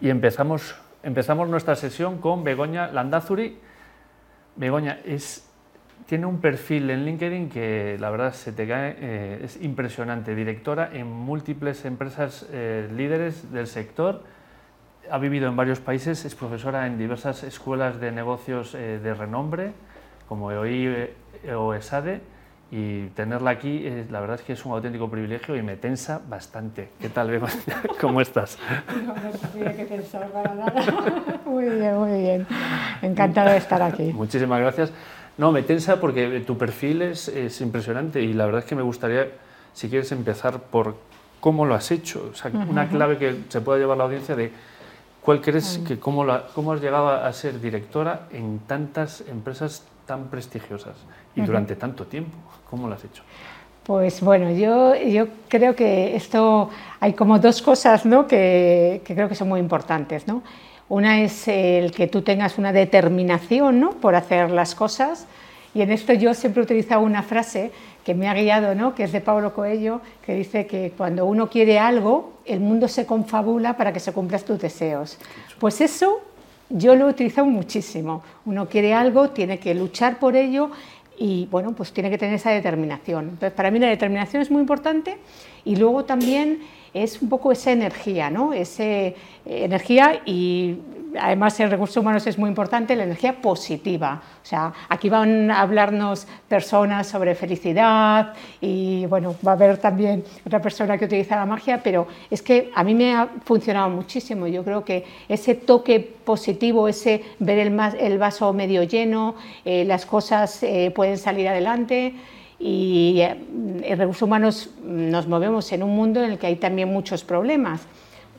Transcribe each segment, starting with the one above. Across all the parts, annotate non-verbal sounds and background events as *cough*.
Y empezamos, empezamos nuestra sesión con Begoña Landazuri. Begoña tiene un perfil en LinkedIn que la verdad se te cae, eh, es impresionante. Directora en múltiples empresas eh, líderes del sector. Ha vivido en varios países, es profesora en diversas escuelas de negocios eh, de renombre, como EOI o ESADE y tenerla aquí, la verdad es que es un auténtico privilegio y me tensa bastante. ¿Qué tal, Begoña? *laughs* ¿Cómo estás? No, no que pensar para nada. *laughs* Muy bien, muy bien. Encantado de estar aquí. Muchísimas gracias. No, me tensa porque tu perfil es, es impresionante y la verdad es que me gustaría, si quieres, empezar por cómo lo has hecho. O sea, una clave que se pueda llevar la audiencia de cuál crees que cómo, cómo has llegado a ser directora en tantas empresas tan prestigiosas y durante tanto tiempo. ¿Cómo lo has hecho? Pues bueno, yo, yo creo que esto hay como dos cosas ¿no? que, creo que son muy importantes. ¿no? Una es el que tú tengas una determinación ¿no? por hacer las cosas y en esto yo siempre he utilizado una frase que me ha guiado, ¿no? que es de Pablo Coelho, que dice que cuando uno quiere algo, el mundo se confabula para que se cumplan tus deseos. Pues eso yo lo he utilizado muchísimo. Uno quiere algo, tiene que luchar por ello y bueno, pues tiene que tener esa determinación. Entonces, para mí la determinación es muy importante y luego también es un poco esa energía, ¿no? Esa eh, energía y además en recursos humanos es muy importante la energía positiva. O sea, aquí van a hablarnos personas sobre felicidad y bueno, va a haber también otra persona que utiliza la magia, pero es que a mí me ha funcionado muchísimo. Yo creo que ese toque positivo, ese ver el, el vaso medio lleno, eh, las cosas eh, pueden salir adelante y en recursos humanos nos movemos en un mundo en el que hay también muchos problemas,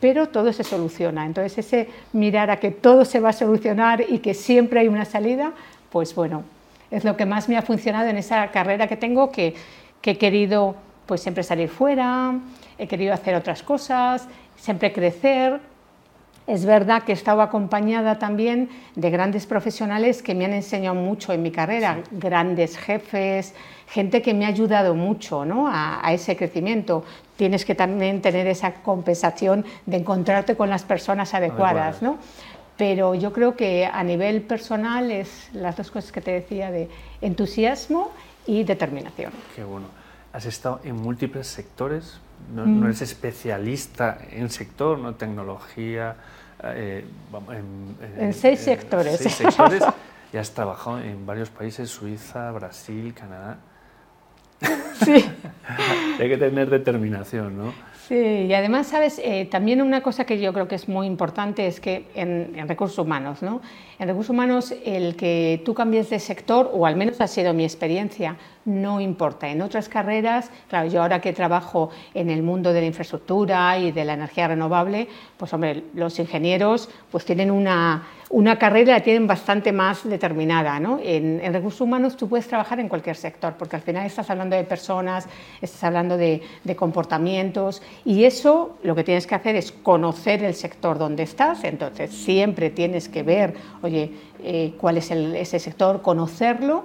pero todo se soluciona. Entonces ese mirar a que todo se va a solucionar y que siempre hay una salida, pues bueno, es lo que más me ha funcionado en esa carrera que tengo, que, que he querido pues siempre salir fuera, he querido hacer otras cosas, siempre crecer, es verdad que he estado acompañada también de grandes profesionales que me han enseñado mucho en mi carrera, grandes jefes, gente que me ha ayudado mucho ¿no? a, ese crecimiento. Tienes que también tener esa compensación de encontrarte con las personas adecuadas. ¿no? Pero yo creo que a nivel personal es las dos cosas que te decía de entusiasmo y determinación. Qué bueno. Has estado en múltiples sectores, no, no mm. eres especialista en sector, no tecnología, eh, en, seis sectores. Seis sectores y has trabajado en varios países, Suiza, Brasil, Canadá. Sí. *laughs* Hay que tener determinación, ¿no? Sí, y además, sabes, eh, también una cosa que yo creo que es muy importante es que en, en, recursos humanos, ¿no? En recursos humanos, el que tú cambies de sector, o al menos ha sido mi experiencia, no importa. En otras carreras, claro, yo ahora que trabajo en el mundo de la infraestructura y de la energía renovable, pues hombre, los ingenieros pues tienen una, una carrera, la tienen bastante más determinada. ¿no? En, recursos humanos tú puedes trabajar en cualquier sector, porque al final estás hablando de personas, estás hablando de, comportamientos, y eso lo que tienes que hacer es conocer el sector donde estás, entonces siempre tienes que ver, oye, eh, cuál es ese sector, conocerlo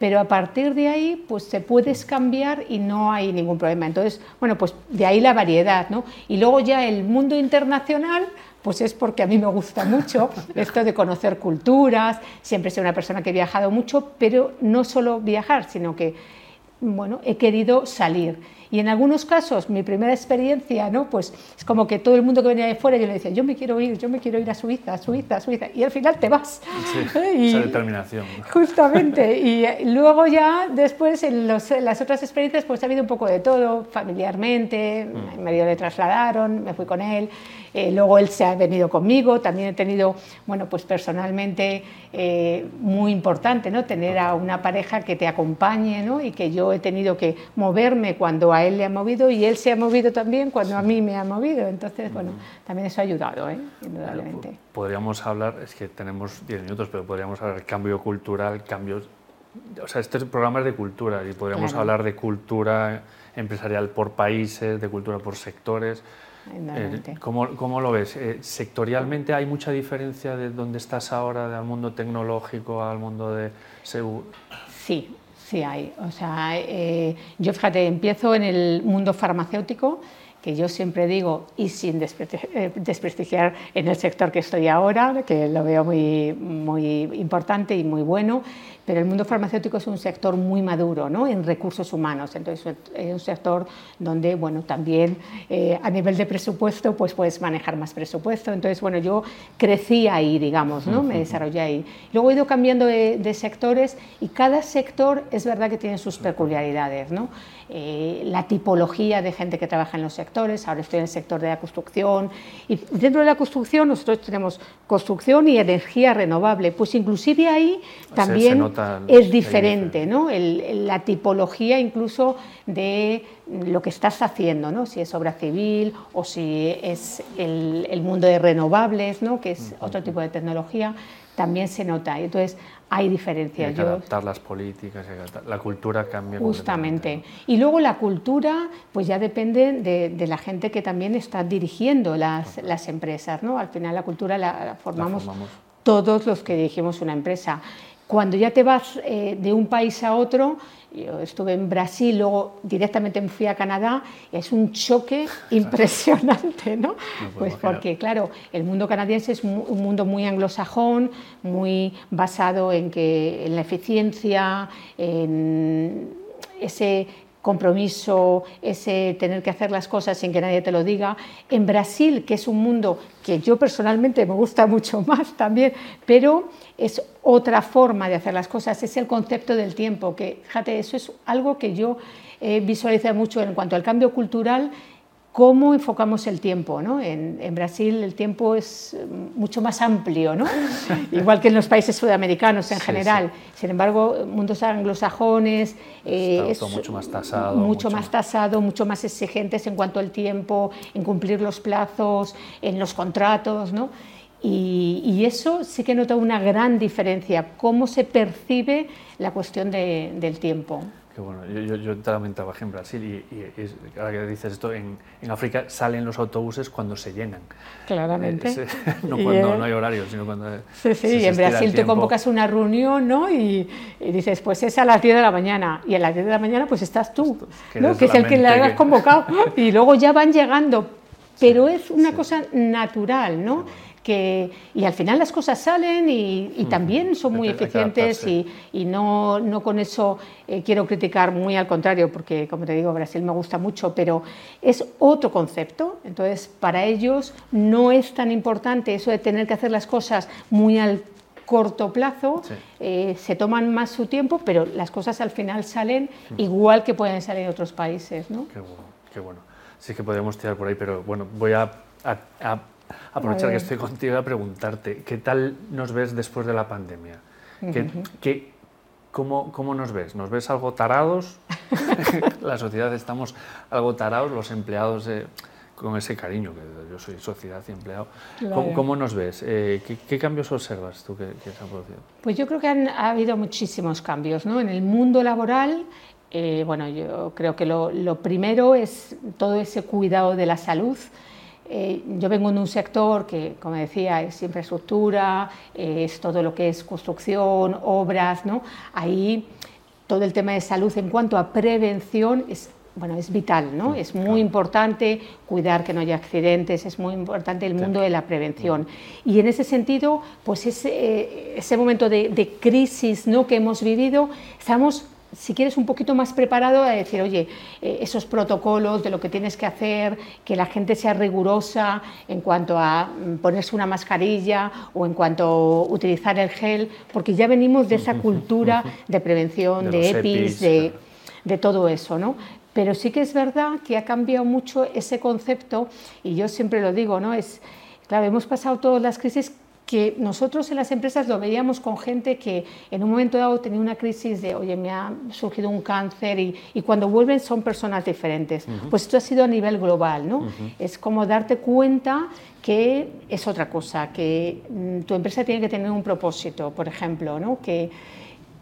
pero a partir de ahí pues te puedes cambiar y no hay ningún problema. Entonces, bueno, pues de ahí la variedad, ¿no? Y luego ya el mundo internacional, pues es porque a mí me gusta mucho *laughs* esto de conocer culturas, siempre soy una persona que he viajado mucho, pero no solo viajar, sino que, bueno, he querido salir. Y en algunos casos, mi primera experiencia, ¿no? Pues es como que todo el mundo que venía de fuera, yo le decía, yo me quiero ir, yo me quiero ir a Suiza, a Suiza, a Suiza. Y al final te vas. Sí, *laughs* esa determinación. Justamente. *laughs* Y luego ya, después, en, las otras experiencias, pues ha habido un poco de todo, familiarmente, mm. marido le trasladaron, me fui con él. Eh, luego él se ha venido conmigo, también he tenido, bueno, pues personalmente eh, muy importante, ¿no? Tener a una pareja que te acompañe, ¿no? Y que yo he tenido que moverme cuando a él le ha movido y él se ha movido también cuando a mí me ha movido. Entonces, bueno, también eso ha ayudado, ¿eh? Indudablemente. podríamos hablar, es que tenemos 10 minutos, pero podríamos hablar de cambio cultural, cambios... O sea, este programa es de cultura y podríamos hablar de cultura empresarial por países, de cultura por sectores. Eh, ¿cómo, lo ves? Eh, ¿Sectorialmente hay mucha diferencia de dónde estás ahora, del mundo tecnológico al mundo de seguro? Sí, sí hay. O sea, eh, yo fíjate, empiezo en el mundo farmacéutico que yo siempre digo, y sin eh, desprestigiar en el sector que estoy ahora, que lo veo muy, muy importante y muy bueno, pero el mundo farmacéutico es un sector muy maduro ¿no? en recursos humanos, entonces es un sector donde bueno, también eh, a nivel de presupuesto pues puedes manejar más presupuesto, entonces bueno, yo crecí ahí, digamos, ¿no? me desarrollé ahí. Luego he ido cambiando de, sectores y cada sector es verdad que tiene sus peculiaridades, ¿no? Eh, la tipología de gente que trabaja en los sectores, ahora estoy en el sector de la construcción y dentro de la construcción nosotros tenemos construcción y energía renovable, pues inclusive ahí también es diferente, ¿no? la tipología incluso de lo que estás haciendo, ¿no? si es obra civil o si es el, mundo de renovables, ¿no? que es otro tipo de tecnología, también se nota. Entonces, hay diferencias. Hay que adaptar las políticas, la cultura cambia. Justamente. Y luego la cultura, pues ya depende de, la gente que también está dirigiendo las, las empresas. ¿no? Al final la cultura la, formamos, todos los que dirigimos una empresa. Cuando ya te vas eh, de un país a otro, yo estuve en Brasil, luego directamente me fui a Canadá, y es un choque *laughs* impresionante, ¿no? pues porque, claro, el mundo canadiense es un mundo muy anglosajón, muy basado en, que, en la eficiencia, en ese compromiso, ese tener que hacer las cosas sin que nadie te lo diga. En Brasil, que es un mundo que yo personalmente me gusta *laughs* mucho más también, pero es otra forma de hacer las cosas, es el concepto del tiempo, que fíjate, eso es algo que yo he visualizado mucho en cuanto al cambio cultural cómo enfocamos el tiempo. ¿no? En, Brasil el tiempo es mm, mucho más amplio, ¿no? *laughs* igual que en los países sudamericanos en general. Sin embargo, mundos anglosajones eh, es mucho más tasado. Mucho, más tasado, mucho más exigentes en cuanto al tiempo, en cumplir los plazos, en los contratos. ¿no? Y, y, eso sí que nota una gran diferencia, cómo se percibe la cuestión de, del tiempo bueno, yo, yo, también trabajé en Brasil y, ahora que dices esto, en, en, África salen los autobuses cuando se llenan. Claramente. *laughs* no cuando no hay horario, sino cuando... Sí, sí, y en Brasil te convocas una reunión ¿no? Y, dices, pues es a las 10 de la mañana, y a las 10 de la mañana pues estás tú, que, ¿no? que es el que le has convocado, *laughs* y luego ya van llegando, pero es una cosa natural, ¿no? Que, y al final las cosas salen y, también son muy eficientes y, y, no, no con eso eh, quiero criticar, muy al contrario, porque como te digo, Brasil me gusta mucho, pero es otro concepto, entonces para ellos no es tan importante eso de tener que hacer las cosas muy al corto plazo, eh, se toman más su tiempo, pero las cosas al final salen igual que pueden salir en otros países. ¿no? Qué bueno, qué bueno. Sí que podemos tirar por ahí, pero bueno, voy a, a aprovechar que estoy contigo a preguntarte, ¿qué tal nos ves después de la pandemia? ¿Qué, cómo, cómo, nos ves? ¿Nos ves algo tarados? *laughs* la sociedad estamos algo tarados, los empleados eh, con ese cariño, que yo soy sociedad y empleado. ¿Cómo, nos ves? Eh, ¿qué, cambios observas tú que, se han producido? Pues yo creo que han, ha habido muchísimos cambios. ¿no? En el mundo laboral, eh, bueno, yo creo que lo, lo primero es todo ese cuidado de la salud. Eh, yo vengo de un sector que, como decía, es infraestructura, es todo lo que es construcción, obras, ¿no? Ahí todo el tema de salud en cuanto a prevención es, bueno, es vital, ¿no? Es muy importante cuidar que no haya accidentes, es muy importante el mundo de la prevención. Y en ese sentido, pues ese, ese momento de, de crisis ¿no? que hemos vivido, estamos si quieres un poquito más preparado a decir, oye, eh, esos protocolos de lo que tienes que hacer, que la gente sea rigurosa en cuanto a mm, ponerse una mascarilla o en cuanto a utilizar el gel, porque ya venimos de esa cultura de prevención, de, EPIs, de, de, todo eso, ¿no? Pero sí que es verdad que ha cambiado mucho ese concepto y yo siempre lo digo, ¿no? Es, claro, hemos pasado todas las crisis que nosotros en las empresas lo veíamos con gente que en un momento dado tenía una crisis de, oye, me ha surgido un cáncer y, y cuando vuelven son personas diferentes. Pues esto ha sido a nivel global, ¿no? Es como darte cuenta que es otra cosa, que mm, tu empresa tiene que tener un propósito, por ejemplo, ¿no? Que,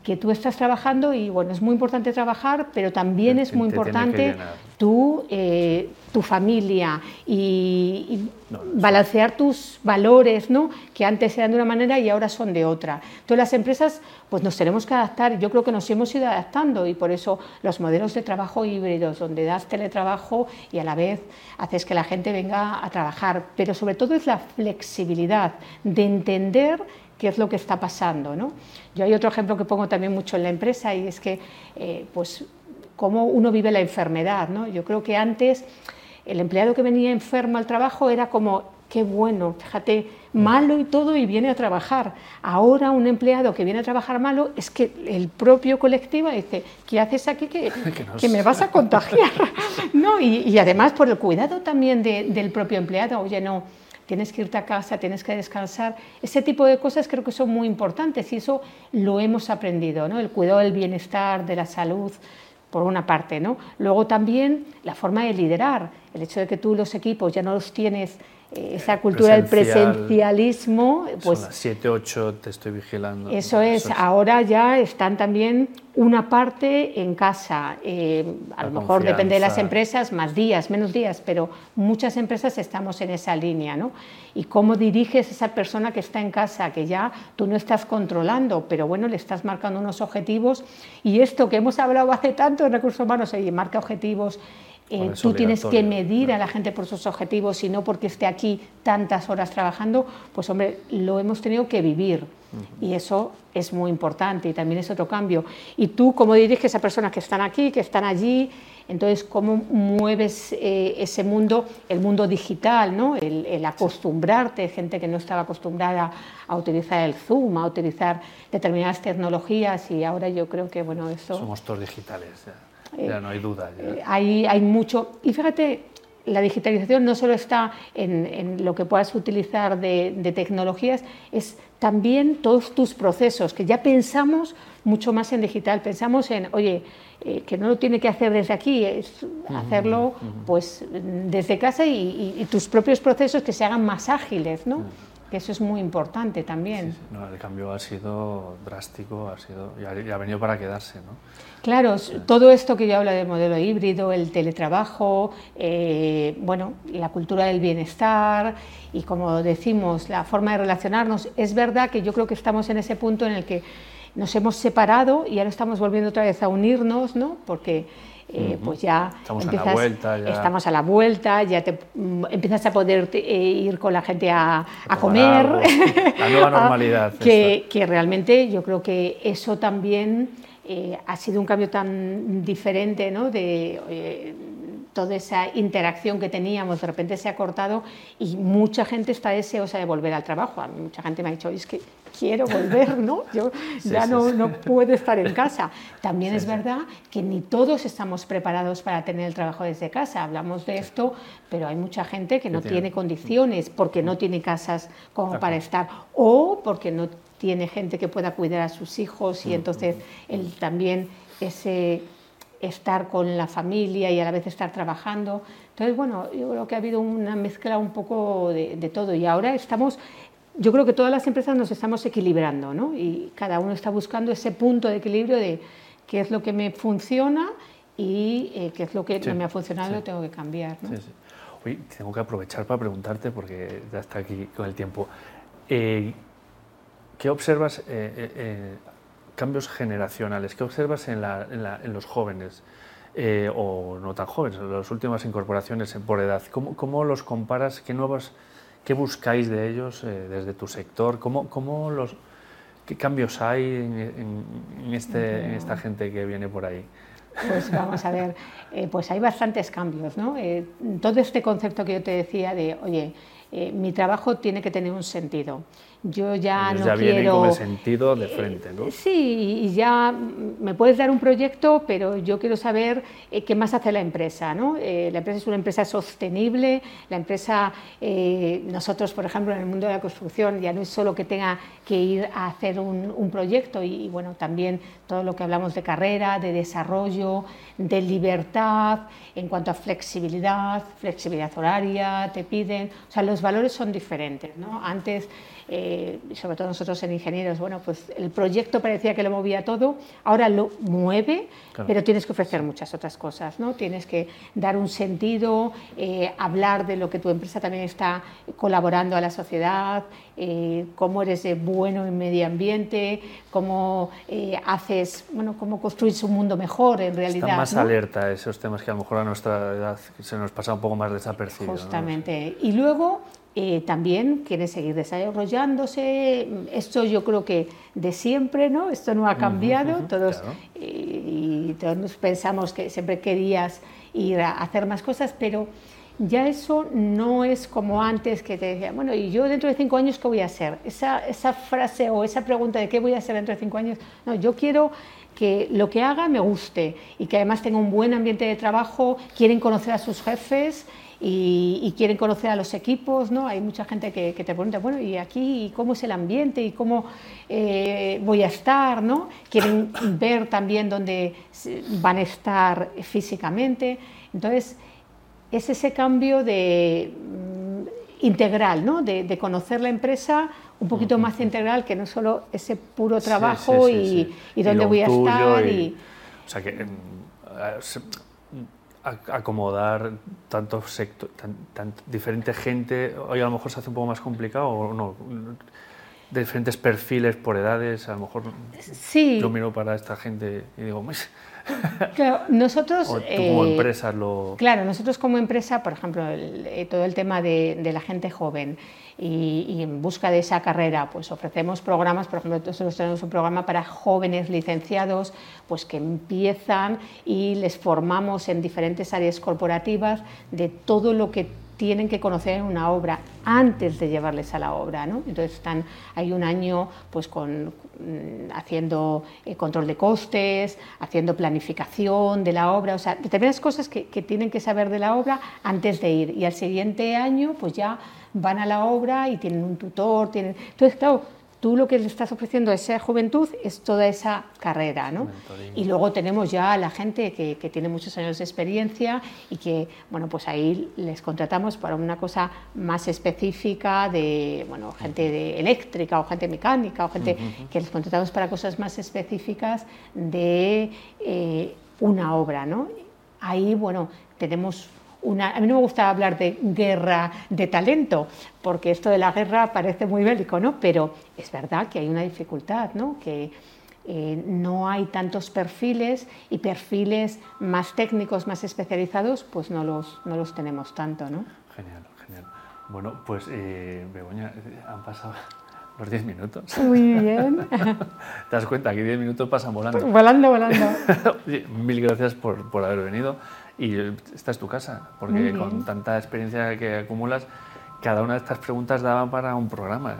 que tú estás trabajando y bueno, es muy importante trabajar, pero también es muy importante tú, eh, tu familia y, balancear tus valores, ¿no? que antes eran de una manera y ahora son de otra. Entonces las empresas pues nos tenemos que adaptar, yo creo que nos hemos ido adaptando y por eso los modelos de trabajo híbridos, donde das teletrabajo y a la vez haces que la gente venga a trabajar, pero sobre todo es la flexibilidad de entender qué es lo que está pasando. ¿no? Yo hay otro ejemplo que pongo también mucho en la empresa y es que eh, pues, cómo uno vive la enfermedad. ¿no? Yo creo que antes el empleado que venía enfermo al trabajo era como, qué bueno, fíjate, malo y todo y viene a trabajar. Ahora un empleado que viene a trabajar malo es que el propio colectivo dice, ¿qué haces aquí que, *laughs* que, me vas a contagiar? *laughs* ¿No? Y, además por el cuidado también del propio empleado, oye, no, tienes que irte a casa, tienes que descansar. Ese tipo de cosas creo que son muy importantes y eso lo hemos aprendido, ¿no? El cuidado del bienestar, de la salud, por una parte, ¿no? Luego también la forma de liderar, el hecho de que tú los equipos ya no los tienes esa cultura del presencialismo. Pues, Son las 7, 8, te estoy vigilando. Eso es, ahora ya están también una parte en casa. Eh, a lo mejor depende de las empresas, más días, menos días, pero muchas empresas estamos en esa línea. ¿no? Y cómo diriges a esa persona que está en casa, que ya tú no estás controlando, pero bueno, le estás marcando unos objetivos. Y esto que hemos hablado hace tanto en recursos humanos, y marca objetivos eh, tú tienes que medir a la gente por sus objetivos y no porque esté aquí tantas horas trabajando, pues hombre, lo hemos tenido que vivir y eso es muy importante y también es otro cambio. Y tú, ¿cómo diriges a personas que están aquí, que están allí? Entonces, ¿cómo mueves eh, ese mundo, el mundo digital, ¿no? el, acostumbrarte, gente que no estaba acostumbrada a utilizar el Zoom, a utilizar determinadas tecnologías y ahora yo creo que, bueno, eso... Somos todos digitales. Ya no hay duda. Eh, hay, hay mucho. Y fíjate, la digitalización no solo está en, lo que puedas utilizar de, tecnologías, es también todos tus procesos, que ya pensamos mucho más en digital, pensamos en, oye, eh, que no lo tiene que hacer desde aquí, es hacerlo pues desde casa y, tus propios procesos que se hagan más ágiles, ¿no? Que eso es muy importante también. No, el cambio ha sido drástico, ha sido, y ha, venido para quedarse. ¿no? Claro, todo esto que yo hablo del modelo híbrido, el teletrabajo, eh, bueno, la cultura del bienestar y como decimos, la forma de relacionarnos, es verdad que yo creo que estamos en ese punto en el que nos hemos separado y ahora estamos volviendo otra vez a unirnos, ¿no? porque eh, pues ya estamos a la vuelta, ya. estamos a la vuelta, ya te, mm, empiezas a poder eh, ir con la gente a, comer. La nueva *laughs* normalidad. que, que, realmente yo creo que eso también eh, ha sido un cambio tan diferente, ¿no? De, toda esa interacción que teníamos de repente se ha cortado y mucha gente está deseosa de volver al trabajo. Mucha gente me ha dicho, es que quiero volver, ¿no? Yo *laughs* ya no, no, puedo estar en casa. También es verdad que ni todos estamos preparados para tener el trabajo desde casa. Hablamos de esto, pero hay mucha gente que no tiene condiciones porque no tiene casas como para estar o porque no tiene gente que pueda cuidar a sus hijos y entonces él también ese estar con la familia y a la vez estar trabajando. Entonces, bueno, yo creo que ha habido una mezcla un poco de, de todo y ahora estamos yo creo que todas las empresas nos estamos equilibrando, ¿no? Y cada uno está buscando ese punto de equilibrio de qué es lo que me funciona y eh, qué es lo que no me ha funcionado, lo tengo que cambiar. ¿no? Sí, Hoy tengo que aprovechar para preguntarte, porque ya está aquí con el tiempo. Eh, ¿Qué observas, eh, cambios generacionales, qué observas en, los jóvenes? o no tan jóvenes, las últimas incorporaciones por edad, ¿cómo, cómo los comparas? ¿Qué nuevas ¿Qué buscáis de ellos eh, desde tu sector? ¿Cómo, cómo los, ¿Qué cambios hay en, este, en, esta gente que viene por ahí? Pues vamos a ver, eh, pues hay bastantes cambios, ¿no? Eh, todo este concepto que yo te decía de, oye, mi trabajo tiene que tener un sentido yo ya no ya quiero... con el sentido de frente, ¿no? Sí, y ya me puedes dar un proyecto, pero yo quiero saber eh, qué más hace la empresa, ¿no? Eh, la empresa es una empresa sostenible, la empresa, eh, nosotros, por ejemplo, en el mundo de la construcción, ya no es solo que tenga que ir a hacer un, un proyecto, y, bueno, también todo lo que hablamos de carrera, de desarrollo, de libertad, en cuanto a flexibilidad, flexibilidad horaria, te piden, o sea, los valores son diferentes. ¿no? Antes, eh, sobre todo nosotros en ingenieros, bueno, pues el proyecto parecía que lo movía todo, ahora lo mueve, pero tienes que ofrecer muchas otras cosas, ¿no? Tienes que dar un sentido, eh, hablar de lo que tu empresa también está colaborando a la sociedad, eh, cómo eres de bueno en medio ambiente, cómo haces, bueno, cómo construir un mundo mejor en realidad. Está más alerta a esos temas que a lo mejor a nuestra edad se nos pasa un poco más desapercibidos. Justamente. Y luego eh, también quieren seguir desarrollándose. Esto yo creo que de siempre, ¿no? Esto no ha cambiado. todos, y todos pensamos que siempre querías ir a hacer más cosas, pero ya eso no es como antes que te decía, bueno, ¿y yo dentro de cinco años qué voy a hacer? Esa, esa frase o esa pregunta de qué voy a hacer dentro de cinco años, no, yo quiero que lo que haga me guste y que además tenga un buen ambiente de trabajo, quieren conocer a sus jefes y, quieren conocer a los equipos, ¿no? Hay mucha gente que, te pregunta, bueno, ¿y aquí cómo es el ambiente y cómo eh, voy a estar, ¿no? Quieren ver también dónde van a estar físicamente. Entonces, es ese cambio de mm, integral, ¿no? De, conocer la empresa un poquito más integral que no solo ese puro trabajo y, dónde voy a estar. Y, O sea que em, acomodar tanto sector, tan, diferente gente, hoy a lo mejor se hace un poco más complicado o no, de diferentes perfiles por edades, a lo mejor sí. yo miro para esta gente y digo, *laughs* claro, nosotros como eh, empresa lo... Claro, nosotros como empresa, por ejemplo, eh, todo el tema de, de la gente joven, y, en busca de esa carrera pues ofrecemos programas, por ejemplo nosotros tenemos un programa para jóvenes licenciados pues que empiezan y les formamos en diferentes áreas corporativas de todo lo que tienen que conocer una obra antes de llevarles a la obra. ¿no? Entonces están, hay un año pues, con, mm, haciendo eh, control de costes, haciendo planificación de la obra, o sea, determinadas cosas que, que, tienen que saber de la obra antes de ir. Y al siguiente año pues ya van a la obra y tienen un tutor. Tienen... Entonces, claro, tú lo que le estás ofreciendo a esa juventud es toda esa carrera, ¿no? Y luego tenemos ya a la gente que, que, tiene muchos años de experiencia y que, bueno, pues ahí les contratamos para una cosa más específica de, bueno, gente de eléctrica o gente mecánica o gente que les contratamos para cosas más específicas de eh, una obra, ¿no? Ahí, bueno, tenemos a mí no me gusta hablar de guerra de talento, porque esto de la guerra parece muy bélico, ¿no? Pero es verdad que hay una dificultad, ¿no? Que eh, no hay tantos perfiles y perfiles más técnicos, más especializados, pues no los, no los tenemos tanto, ¿no? Genial, genial. Bueno, pues eh, Begoña, han pasado *laughs* los 10 minutos. Muy bien. *laughs* ¿Te das cuenta que 10 minutos pasan volando? Volando, volando. *laughs* Mil gracias por, por haber venido. Y esta es tu casa, porque con tanta experiencia que acumulas, cada una de estas preguntas daba para un programa.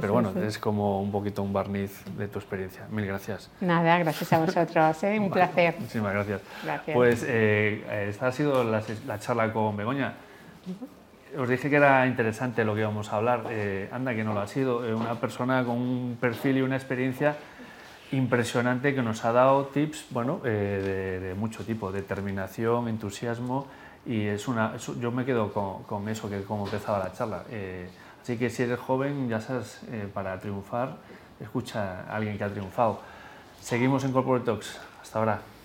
pero bueno, es como un poquito un barniz de tu experiencia. Mil gracias. Nada, gracias a vosotros. ¿eh? Un placer. Muchísimas gracias. Pues eh, esta ha sido la, charla con Begoña. Os dije que era interesante lo que íbamos a hablar. Eh, anda, que no lo ha sido. una persona con un perfil y una experiencia impresionante que nos ha dado tips bueno, eh, de, mucho tipo, determinación, entusiasmo y es una, yo me quedo con, eso que como empezaba la charla. Eh, así que si eres joven, ya sabes, eh, para triunfar, escucha a alguien que ha triunfado. Seguimos en Corporate Talks. Hasta ahora.